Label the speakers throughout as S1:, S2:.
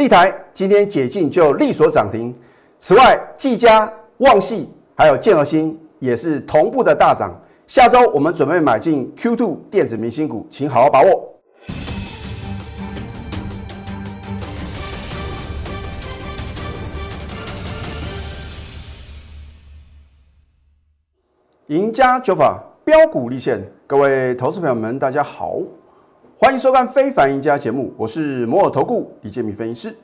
S1: 立台今天解禁就力所涨停。此外，技嘉、旺系还有建和新也是同步的大涨。下周我们准备买进 Q2 电子明星股，请好好把握。赢家九法标股立现，各位投资朋友们，大家好，欢迎收看《非凡赢家》节目，我是摩尔投顾李建民分析师。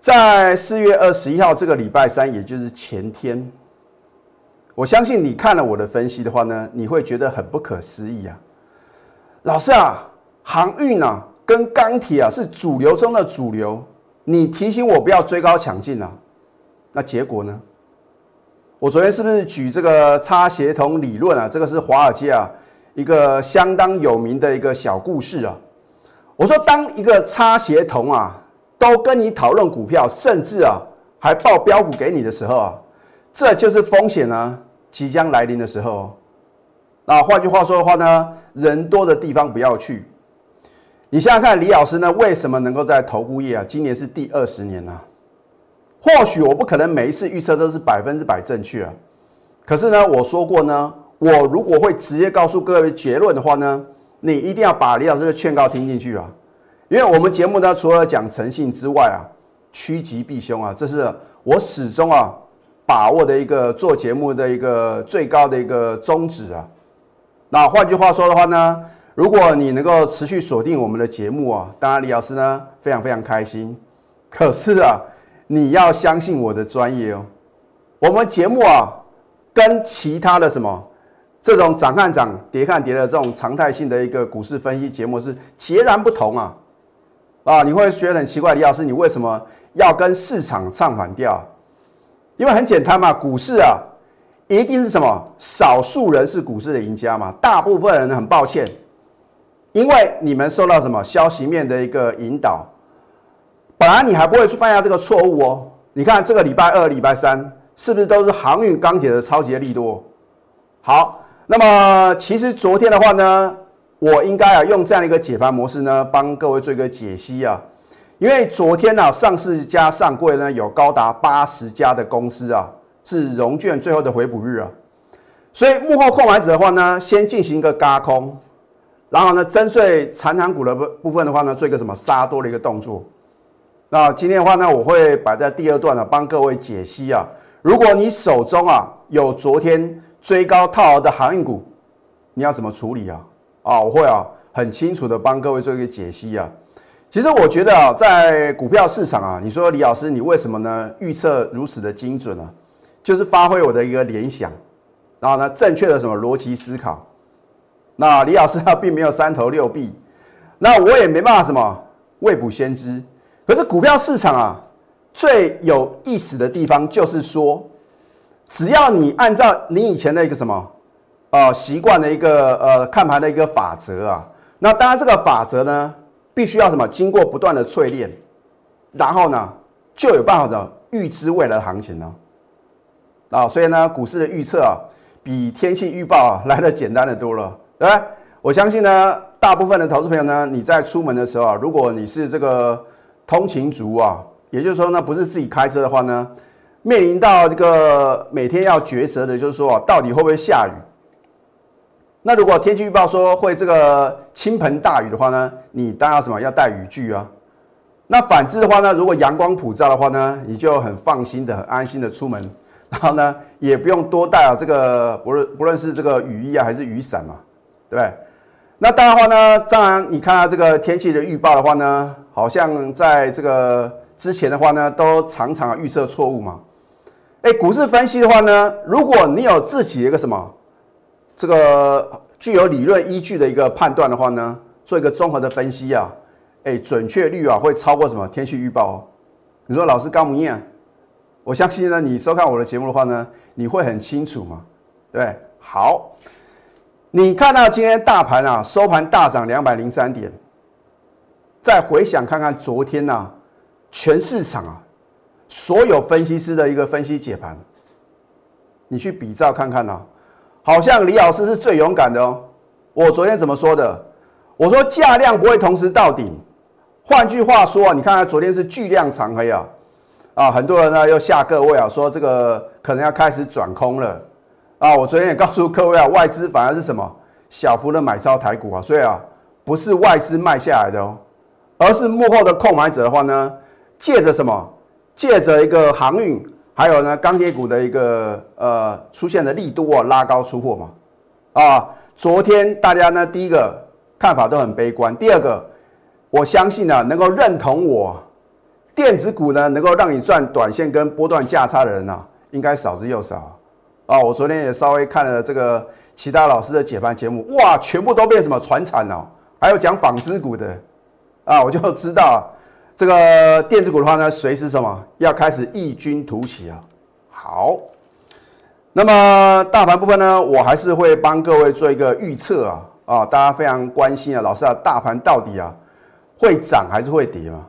S1: 在四月二十一号这个礼拜三，也就是前天，我相信你看了我的分析的话呢，你会觉得很不可思议啊！老师啊，航运啊跟钢铁啊是主流中的主流，你提醒我不要追高抢进啊，那结果呢？我昨天是不是举这个差协同理论啊？这个是华尔街啊一个相当有名的一个小故事啊。我说，当一个差协同啊都跟你讨论股票，甚至啊还报标股给你的时候啊，这就是风险呢即将来临的时候。那换句话说的话呢，人多的地方不要去。你想想看，李老师呢为什么能够在投顾业啊？今年是第二十年呢？或许我不可能每一次预测都是百分之百正确啊，可是呢，我说过呢，我如果会直接告诉各位结论的话呢，你一定要把李老师的劝告听进去啊，因为我们节目呢，除了讲诚信之外啊，趋吉避凶啊，这是我始终啊把握的一个做节目的一个最高的一个宗旨啊。那换句话说的话呢，如果你能够持续锁定我们的节目啊，当然李老师呢非常非常开心。可是啊。你要相信我的专业哦。我们节目啊，跟其他的什么这种涨看涨、跌看跌的这种常态性的一个股市分析节目是截然不同啊！啊，你会觉得很奇怪，李老师，你为什么要跟市场唱反调？因为很简单嘛，股市啊，一定是什么少数人是股市的赢家嘛，大部分人很抱歉，因为你们受到什么消息面的一个引导。本来你还不会去犯下这个错误哦。你看这个礼拜二、礼拜三是不是都是航运、钢铁的超级利多？好，那么其实昨天的话呢，我应该啊用这样一个解盘模式呢，帮各位做一个解析啊。因为昨天呢，上市加上柜呢有高达八十家的公司啊，是融券最后的回补日啊。所以幕后控买者的话呢，先进行一个嘎空，然后呢，针对残盘股的部部分的话呢，做一个什么杀多的一个动作。那今天的话呢，我会摆在第二段呢，帮各位解析啊。如果你手中啊有昨天追高套牢的航运股，你要怎么处理啊？啊，我会啊很清楚的帮各位做一个解析啊。其实我觉得啊，在股票市场啊，你说李老师你为什么呢预测如此的精准呢？就是发挥我的一个联想，然后呢正确的什么逻辑思考。那李老师 他并没有三头六臂，那我也没办法什么未卜先知。可是股票市场啊，最有意思的地方就是说，只要你按照你以前的一个什么，呃，习惯的一个呃看盘的一个法则啊，那当然这个法则呢，必须要什么经过不断的淬炼，然后呢，就有办法的预知未来的行情呢。啊，所以呢，股市的预测啊，比天气预报啊 来的简单的多了，对吧？我相信呢，大部分的投资朋友呢，你在出门的时候啊，如果你是这个。通勤族啊，也就是说呢，不是自己开车的话呢，面临到这个每天要抉择的，就是说，到底会不会下雨？那如果天气预报说会这个倾盆大雨的话呢，你当然什么要带雨具啊？那反之的话呢，如果阳光普照的话呢，你就很放心的、很安心的出门，然后呢，也不用多带啊这个不论不论是这个雨衣啊还是雨伞嘛，对不对？那当然的话呢，当然你看到这个天气的预报的话呢。好像在这个之前的话呢，都常常预测错误嘛。哎，股市分析的话呢，如果你有自己一个什么这个具有理论依据的一个判断的话呢，做一个综合的分析啊，哎，准确率啊会超过什么天气预报？哦。你说老师高明燕，我相信呢，你收看我的节目的话呢，你会很清楚嘛，对好，你看到今天大盘啊收盘大涨两百零三点。再回想看看昨天呐，全市场啊，所有分析师的一个分析解盘，你去比照看看呐，好像李老师是最勇敢的哦。我昨天怎么说的？我说价量不会同时到顶，换句话说啊，你看看昨天是巨量长黑啊，啊，很多人呢又吓各位啊，说这个可能要开始转空了啊。我昨天也告诉各位啊，外资反而是什么小幅的买超台股啊，所以啊，不是外资卖下来的哦，而是幕后的购买者的话呢，借着什么？借着一个航运，还有呢钢铁股的一个呃出现的力度啊，拉高出货嘛。啊，昨天大家呢第一个看法都很悲观，第二个我相信呢能够认同我电子股呢能够让你赚短线跟波段价差的人呢，应该少之又少。啊，我昨天也稍微看了这个其他老师的解盘节目，哇，全部都变什么船产哦，还有讲纺织股的，啊，我就知道。这个电子股的话呢，随时什么要开始异军突起啊？好，那么大盘部分呢，我还是会帮各位做一个预测啊啊！大家非常关心啊，老师啊，大盘到底啊会涨还是会跌嘛？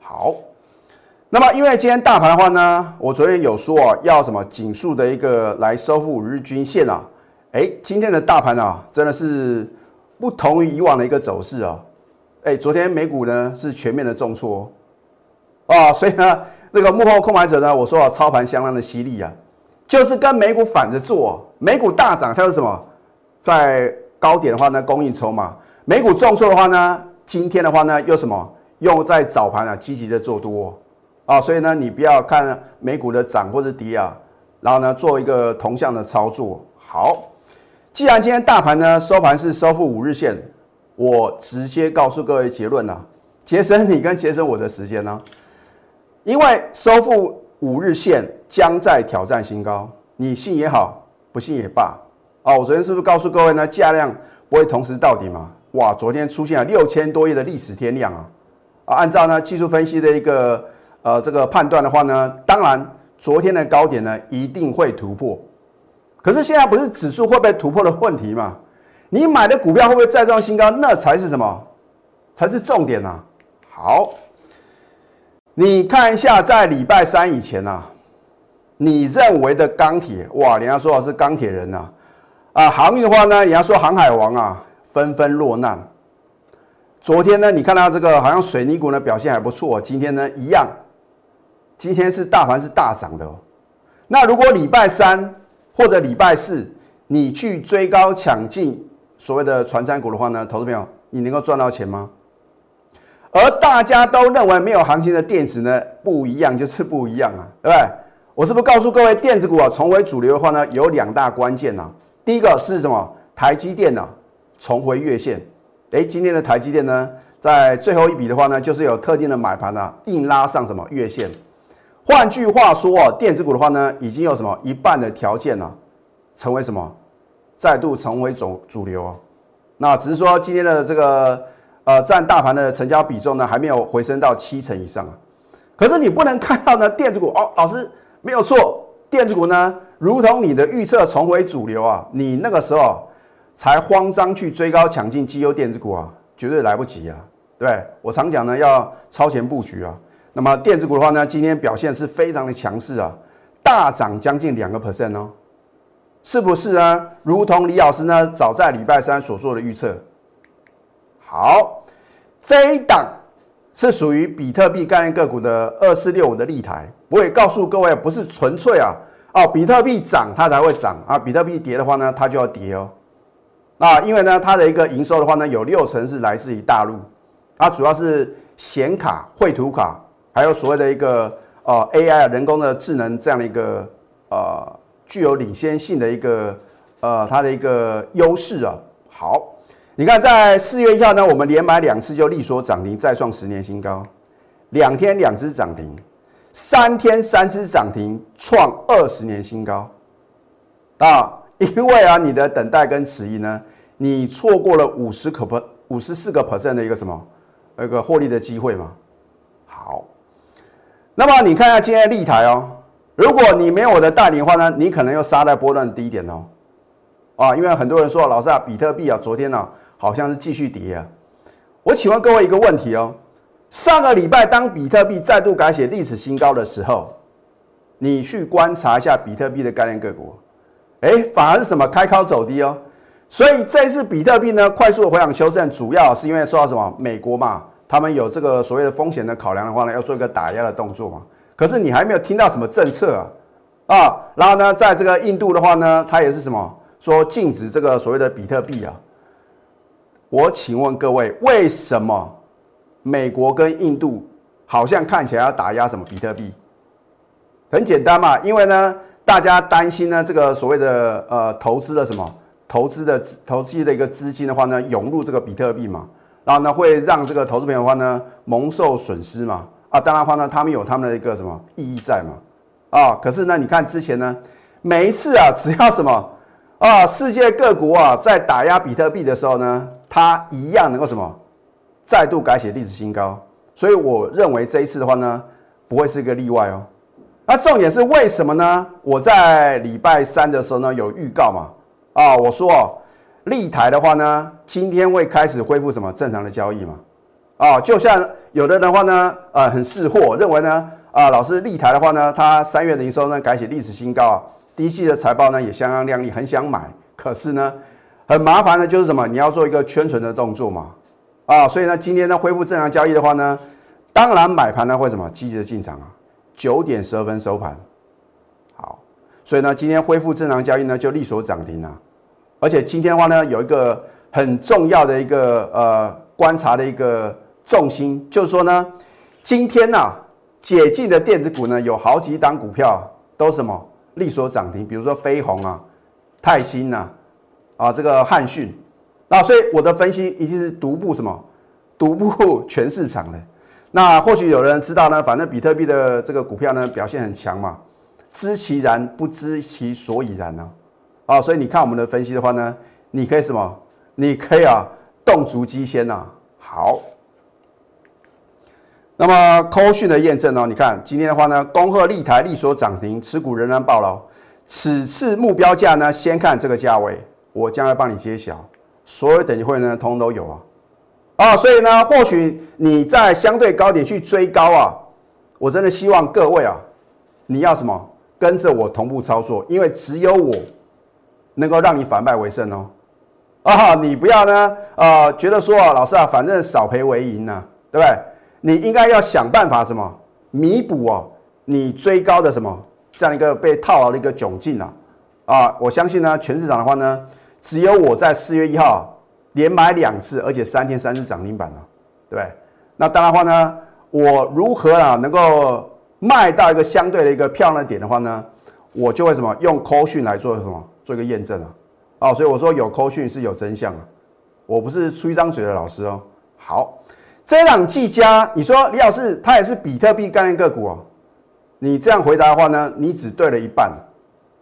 S1: 好，那么因为今天大盘的话呢，我昨天有说啊，要什么紧速的一个来收复五日均线啊？哎，今天的大盘啊，真的是不同于以往的一个走势啊。哎，昨天美股呢是全面的重挫，啊，所以呢，那个幕后控买者呢，我说啊，操盘相当的犀利啊，就是跟美股反着做，美股大涨，它是什么？在高点的话呢，供应筹码；美股重挫的话呢，今天的话呢，又什么？又在早盘啊，积极的做多，啊，所以呢，你不要看美股的涨或者跌啊，然后呢，做一个同向的操作。好，既然今天大盘呢收盘是收复五日线。我直接告诉各位结论呐，节省你跟节省我的时间呢，因为收复五日线将在挑战新高，你信也好，不信也罢啊。我昨天是不是告诉各位呢，价量不会同时到底嘛？哇，昨天出现了六千多亿的历史天量啊！啊，按照呢技术分析的一个呃这个判断的话呢，当然昨天的高点呢一定会突破，可是现在不是指数会被突破的问题嘛？你买的股票会不会再创新高？那才是什么？才是重点呐！好，你看一下，在礼拜三以前呐，你认为的钢铁哇，人家说是钢铁人呐，啊，航运的话呢，人家说航海王啊，纷纷落难。昨天呢，你看到这个好像水泥股呢表现还不错，今天呢一样，今天是大盘是大涨的。哦那如果礼拜三或者礼拜四，你去追高抢进？所谓的传山股的话呢，投资朋友，你能够赚到钱吗？而大家都认为没有行情的电子呢，不一样就是不一样啊，对不对？我是不是告诉各位，电子股啊重回主流的话呢，有两大关键呐。第一个是什么？台积电呢重回月线。哎，今天的台积电呢，在最后一笔的话呢，就是有特定的买盘啊，硬拉上什么月线。换句话说啊，电子股的话呢，已经有什么一半的条件呢，成为什么？再度成为主主流哦，那只是说今天的这个呃占大盘的成交比重呢，还没有回升到七成以上啊。可是你不能看到呢，电子股哦，老师没有错，电子股呢，如同你的预测重回主流啊，你那个时候才慌张去追高抢进绩优电子股啊，绝对来不及啊。对我常讲呢，要超前布局啊。那么电子股的话呢，今天表现是非常的强势啊，大涨将近两个 percent 哦。是不是呢？如同李老师呢，早在礼拜三所做的预测。好，这一档是属于比特币概念个股的二四六五的立台。我也告诉各位，不是纯粹啊，哦，比特币涨它才会涨啊，比特币跌的话呢，它就要跌哦。啊，因为呢，它的一个营收的话呢，有六成是来自于大陆，它主要是显卡、绘图卡，还有所谓的一个呃 AI 人工的智能这样的一个呃。具有领先性的一个呃，它的一个优势啊。好，你看在四月一号呢，我们连买两次就力所涨停，再创十年新高。两天两只涨停，三天三只涨停，创二十年新高啊！因为啊，你的等待跟迟疑呢，你错过了五十可五十四个 percent 的一个什么那个获利的机会嘛。好，那么你看一下今天的立台哦。如果你没有我的带领的话呢，你可能又杀在波段低点哦，啊，因为很多人说老师啊，比特币啊，昨天呢好像是继续跌啊。我请问各位一个问题哦，上个礼拜当比特币再度改写历史新高的时候，你去观察一下比特币的概念个股，哎，反而是什么开高走低哦。所以这次比特币呢快速的回档修正，主要是因为受到什么美国嘛他们有这个所谓的风险的考量的话呢，要做一个打压的动作嘛。可是你还没有听到什么政策啊啊，然后呢，在这个印度的话呢，它也是什么说禁止这个所谓的比特币啊。我请问各位，为什么美国跟印度好像看起来要打压什么比特币？很简单嘛，因为呢，大家担心呢，这个所谓的呃投资的什么投资的投资的一个资金的话呢，涌入这个比特币嘛，然后呢，会让这个投资朋友的话呢蒙受损失嘛。啊，当然话呢，他们有他们的一个什么意义在嘛。啊，可是呢，你看之前呢，每一次啊，只要什么啊，世界各国啊在打压比特币的时候呢。它一样能够什么再度改写历史新高，所以我认为这一次的话呢，不会是一个例外哦。那重点是为什么呢？我在礼拜三的时候呢有预告嘛，啊，我说哦，立台的话呢，今天会开始恢复什么正常的交易嘛，啊，就像有的人的话呢，呃，很识货，认为呢，啊，老师立台的话呢，它三月的营收呢改写历史新高啊，第一季的财报呢也相当亮丽，很想买，可是呢。很麻烦的，就是什么？你要做一个圈存的动作嘛，啊，所以呢，今天呢恢复正常交易的话呢，当然买盘呢会什么积极的进场啊，九点十二分收盘，好，所以呢，今天恢复正常交易呢就利索涨停啊，而且今天的话呢有一个很重要的一个呃观察的一个重心，就是说呢，今天呢解禁的电子股呢有好几档股票都什么力所涨停，比如说飞鸿啊、泰兴呐。啊，这个汉讯，那所以我的分析一定是独步什么，独步全市场的。那或许有人知道呢，反正比特币的这个股票呢表现很强嘛，知其然不知其所以然呢。啊，所以你看我们的分析的话呢，你可以什么？你可以啊，动足机先呐。好，那么扣讯的验证呢？你看今天的话呢，恭贺立台力所涨停，持股仍然爆了。此次目标价呢，先看这个价位。我将来帮你揭晓，所有等级会呢，通通都有啊，啊，所以呢，或许你在相对高点去追高啊，我真的希望各位啊，你要什么跟着我同步操作，因为只有我能够让你反败为胜哦，啊，你不要呢，呃，觉得说啊，老师啊，反正少赔为赢呢，对不对？你应该要想办法什么弥补哦，你追高的什么这样一个被套牢的一个窘境啊，啊，我相信呢，全市场的话呢。只有我在四月一号连买两次，而且三天三次涨停板了，对不对？那当然话呢，我如何啊能够卖到一个相对的一个漂亮的点的话呢，我就会什么用扣讯来做什么做一个验证啊？哦，所以我说有扣讯是有真相啊，我不是出一张嘴的老师哦。好，这档技嘉，你说李老师他也是比特币概念个股哦，你这样回答的话呢，你只对了一半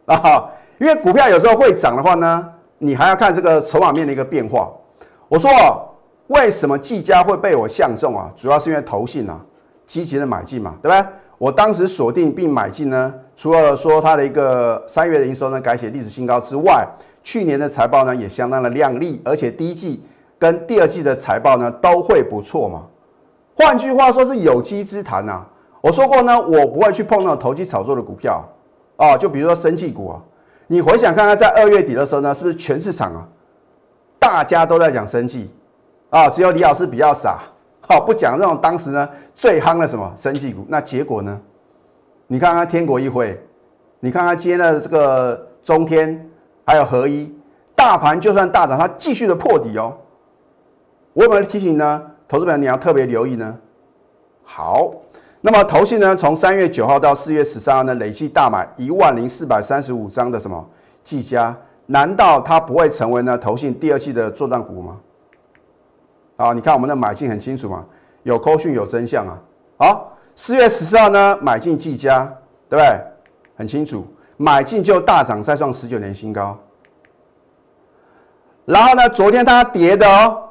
S1: 啊，因为股票有时候会涨的话呢。你还要看这个筹码面的一个变化。我说为什么技嘉会被我相中啊？主要是因为投信啊积极的买进嘛，对不对？我当时锁定并买进呢，除了说它的一个三月的营收呢改写历史新高之外，去年的财报呢也相当的亮丽，而且第一季跟第二季的财报呢都会不错嘛。换句话说是有机之谈呐。我说过呢，我不会去碰那种投机炒作的股票啊，就比如说生技股啊。你回想看看，在二月底的时候呢，是不是全市场啊，大家都在讲生计啊，只有李老师比较傻，好不讲这种当时呢最夯的什么生计股。那结果呢？你看看天国一辉，你看看今天的这个中天，还有合一，大盘就算大涨，它继续的破底哦。我有没有提醒呢？投资者你要特别留意呢。好。那么投信呢，从三月九号到四月十三号呢，累计大买一万零四百三十五张的什么技嘉？难道它不会成为呢投信第二季的作战股吗？啊，你看我们的买进很清楚嘛，有扣讯有真相啊。好，四月十四号呢买进技嘉，对不对？很清楚，买进就大涨，再创十九年新高。然后呢，昨天它跌的哦。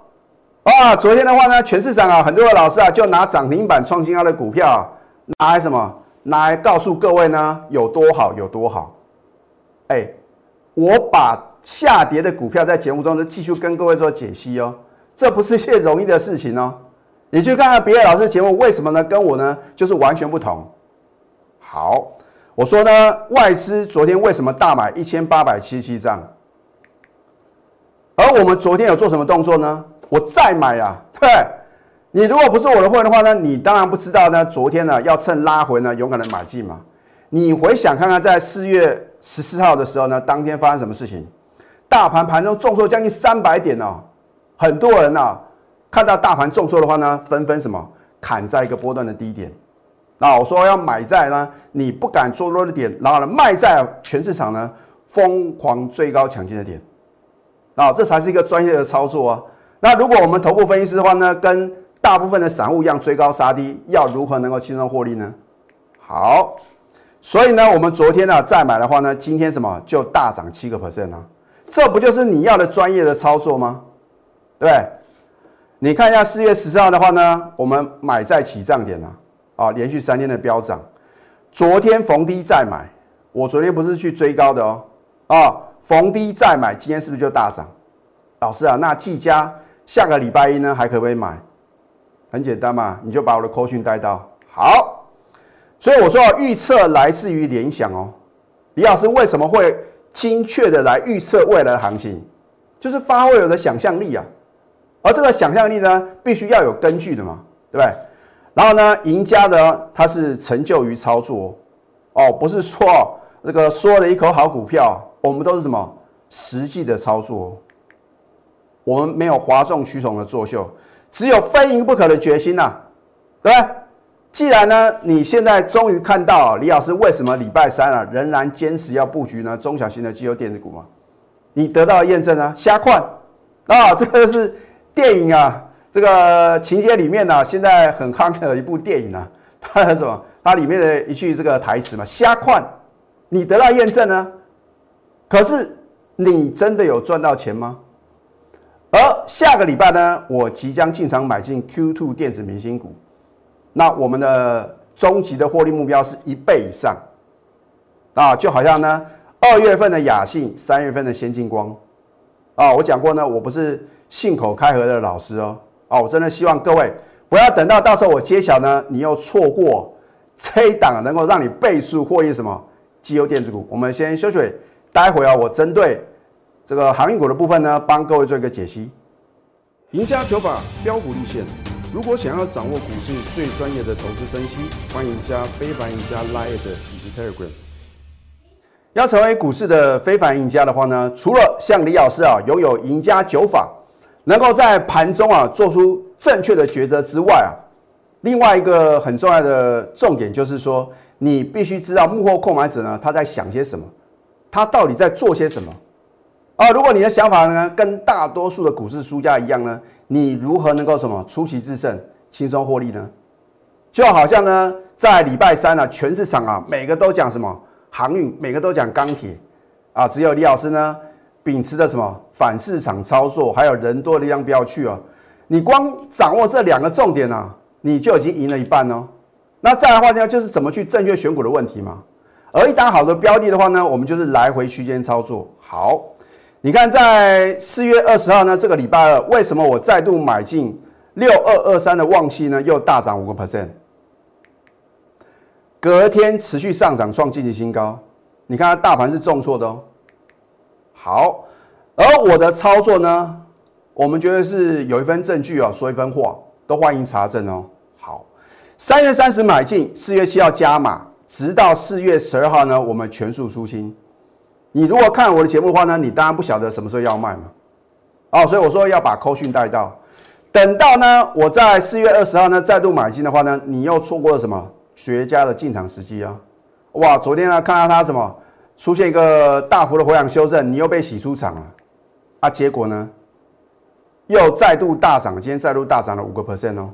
S1: 啊，昨天的话呢，全市场啊，很多的老师啊，就拿涨停板创新高的股票拿来什么？拿来告诉各位呢，有多好，有多好。哎，我把下跌的股票在节目中呢继续跟各位做解析哦，这不是一件容易的事情哦。你去看看别的老师节目，为什么呢？跟我呢就是完全不同。好，我说呢，外资昨天为什么大买一千八百七十七张？而我们昨天有做什么动作呢？我再买啊，对，你如果不是我的会员的话呢，你当然不知道呢。昨天呢，要趁拉回呢，勇敢的买进嘛。你回想看看，在四月十四号的时候呢，当天发生什么事情？大盘盘中重挫将近三百点哦，很多人呐看到大盘重挫的话呢，纷纷什么砍在一个波段的低点。那我说要买在呢，你不敢做多的点，然后呢卖在全市场呢疯狂追高抢进的点。啊，这才是一个专业的操作啊。那如果我们头部分析师的话呢，跟大部分的散户一样追高杀低，要如何能够轻松获利呢？好，所以呢，我们昨天呢再买的话呢，今天什么就大涨七个 percent 啊？这不就是你要的专业的操作吗？对对？你看一下四月十四号的话呢，我们买在起涨点啊，啊，连续三天的飙涨，昨天逢低再买，我昨天不是去追高的哦，啊，逢低再买，今天是不是就大涨？老师啊，那技嘉下个礼拜一呢还可不可以买？很简单嘛，你就把我的扣讯带到好，所以我说预测来自于联想哦。李老师为什么会精确的来预测未来的行情？就是发挥我的想象力啊，而这个想象力呢，必须要有根据的嘛，对不对？然后呢，赢家呢他是成就于操作哦，不是说这个说了一口好股票，我们都是什么实际的操作，我们没有哗众取宠的作秀。只有非赢不可的决心呐，对不对？既然呢，你现在终于看到李老师为什么礼拜三啊仍然坚持要布局呢中小型的机油电子股嘛？你得到验证啊，瞎看啊，这个是电影啊，这个情节里面呢，现在很夯的一部电影啊，它什么？它里面的一句这个台词嘛，瞎看，你得到验证呢？可是你真的有赚到钱吗？而下个礼拜呢，我即将进场买进 Q2 电子明星股，那我们的终极的获利目标是一倍以上，啊，就好像呢，二月份的雅信，三月份的先进光，啊，我讲过呢，我不是信口开河的老师哦，啊，我真的希望各位不要等到到时候我揭晓呢，你又错过这一档能够让你倍数获利什么？绩优电子股，我们先休息，待会啊，我针对。这个航运股的部分呢，帮各位做一个解析。赢家九法标股立线，如果想要掌握股市最专业的投资分析，欢迎加非凡赢家 Line 以及 Telegram。要成为股市的非凡赢家的话呢，除了像李老师啊拥有赢家九法，能够在盘中啊做出正确的抉择之外啊，另外一个很重要的重点就是说，你必须知道幕后购买者呢他在想些什么，他到底在做些什么。啊，如果你的想法呢跟大多数的股市输家一样呢，你如何能够什么出奇制胜、轻松获利呢？就好像呢，在礼拜三呢，全市场啊，每个都讲什么航运，每个都讲钢铁，啊，只有李老师呢，秉持的什么反市场操作，还有人多的地方不要去哦。你光掌握这两个重点啊，你就已经赢了一半哦。那再来的话呢，就是怎么去正确选股的问题嘛。而一档好的标的的话呢，我们就是来回区间操作好。你看，在四月二十号呢，这个礼拜二，为什么我再度买进六二二三的旺系呢？又大涨五个 percent，隔天持续上涨，创近期新高。你看，大盘是重挫的哦。好，而我的操作呢，我们觉得是有一份证据哦，说一分话，都欢迎查证哦。好，三月三十买进，四月七号加码，直到四月十二号呢，我们全数出清。你如果看我的节目的话呢，你当然不晓得什么时候要卖嘛，哦，所以我说要把扣讯带到，等到呢我在四月二十号呢再度买进的话呢，你又错过了什么绝佳的进场时机啊？哇，昨天呢看到它什么出现一个大幅的回档修正，你又被洗出场了，啊，结果呢又再度大涨，今天再度大涨了五个 percent 哦。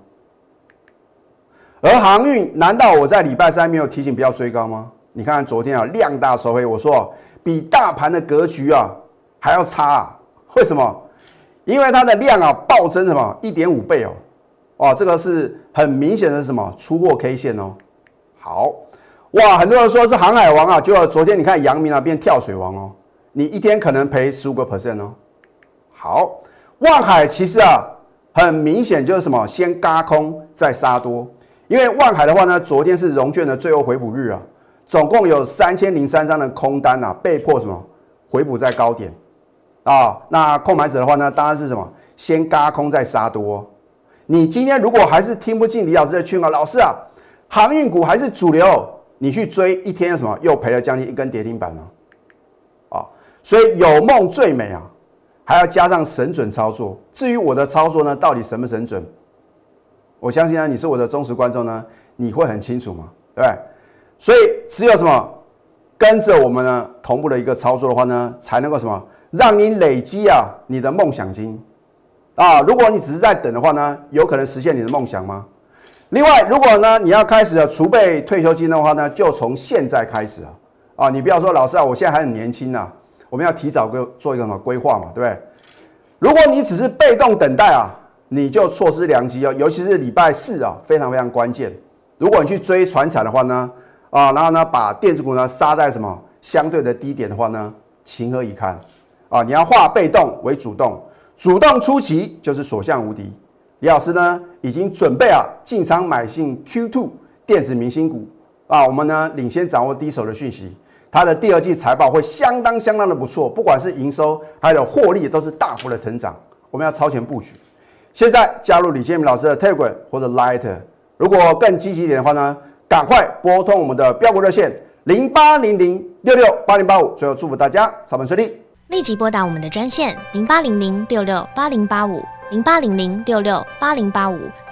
S1: 而航运难道我在礼拜三没有提醒不要追高吗？你看看昨天啊量大收黑，我说。比大盘的格局啊还要差，啊，为什么？因为它的量啊暴增什么？一点五倍哦，哇，这个是很明显的什么？出货 K 线哦。好，哇，很多人说是航海王啊，就昨天你看阳明啊变跳水王哦，你一天可能赔十五个 percent 哦。好，万海其实啊很明显就是什么？先嘎空再杀多，因为万海的话呢，昨天是融券的最后回补日啊。总共有三千零三张的空单啊，被迫什么回补在高点啊？那购买者的话呢，当然是什么先嘎空再杀多，你今天如果还是听不进李老师的劝告，老师啊，航运股还是主流，你去追一天什么又赔了将近一根跌停板呢？啊，所以有梦最美啊，还要加上神准操作。至于我的操作呢，到底神不神准？我相信呢，你是我的忠实观众呢，你会很清楚嘛，对不对？所以只有什么跟着我们呢同步的一个操作的话呢，才能够什么让你累积啊你的梦想金啊。如果你只是在等的话呢，有可能实现你的梦想吗？另外，如果呢你要开始储备退休金的话呢，就从现在开始啊啊！你不要说老师啊，我现在还很年轻呐，我们要提早规做一个什么规划嘛，对不对？如果你只是被动等待啊。你就错失良机哦，尤其是礼拜四啊，非常非常关键。如果你去追船产的话呢，啊，然后呢把电子股呢杀在什么相对的低点的话呢，情何以堪啊？你要化被动为主动，主动出奇就是所向无敌。李老师呢已经准备啊进场买进 Q2 电子明星股啊，我们呢领先掌握第一手的讯息，它的第二季财报会相当相当的不错，不管是营收还有获利都是大幅的成长，我们要超前布局。现在加入李建明老师的 Telegram 或者 Light，如果更积极一点的话呢，赶快拨通我们的标股热线零八零零六六八零八五。最后祝福大家操盘顺利，
S2: 立即拨打我们的专线零八零零六六八零八五零八零零六六八零八五